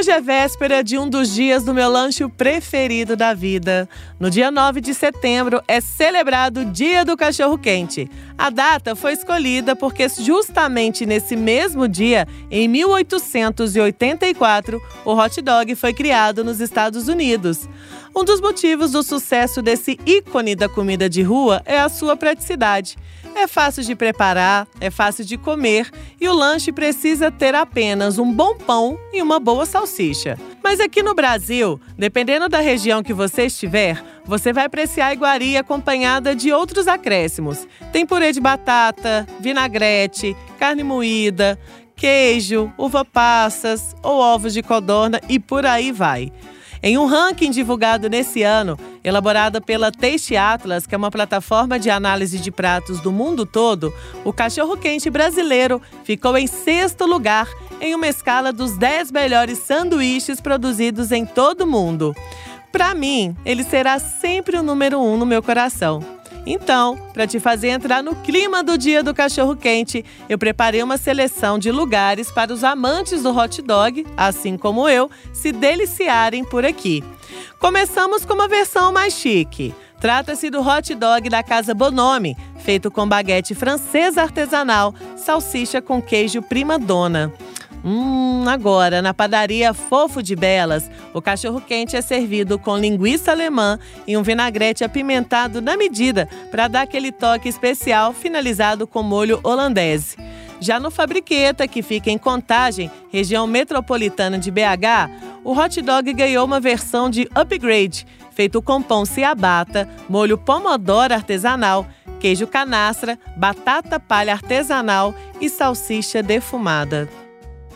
Hoje é véspera de um dos dias do meu lanche preferido da vida. No dia 9 de setembro é celebrado o Dia do Cachorro Quente. A data foi escolhida porque justamente nesse mesmo dia, em 1884, o hot dog foi criado nos Estados Unidos. Um dos motivos do sucesso desse ícone da comida de rua é a sua praticidade. É fácil de preparar, é fácil de comer e o lanche precisa ter apenas um bom pão e uma boa salsicha. Mas aqui no Brasil, dependendo da região que você estiver, você vai apreciar a iguaria acompanhada de outros acréscimos. Tem purê de batata, vinagrete, carne moída, queijo, uva passas ou ovos de codorna e por aí vai. Em um ranking divulgado nesse ano, elaborado pela Taste Atlas, que é uma plataforma de análise de pratos do mundo todo, o cachorro-quente brasileiro ficou em sexto lugar em uma escala dos 10 melhores sanduíches produzidos em todo o mundo. Para mim, ele será sempre o número um no meu coração. Então, para te fazer entrar no clima do Dia do Cachorro Quente, eu preparei uma seleção de lugares para os amantes do hot dog, assim como eu, se deliciarem por aqui. Começamos com uma versão mais chique. Trata-se do hot dog da Casa Bonome, feito com baguete francesa artesanal, salsicha com queijo prima dona. Hum, agora, na padaria Fofo de Belas, o cachorro-quente é servido com linguiça alemã e um vinagrete apimentado na medida para dar aquele toque especial, finalizado com molho holandês. Já no Fabriqueta, que fica em Contagem, região metropolitana de BH, o hot dog ganhou uma versão de upgrade, feito com pão ciabatta, molho pomodoro artesanal, queijo canastra, batata palha artesanal e salsicha defumada.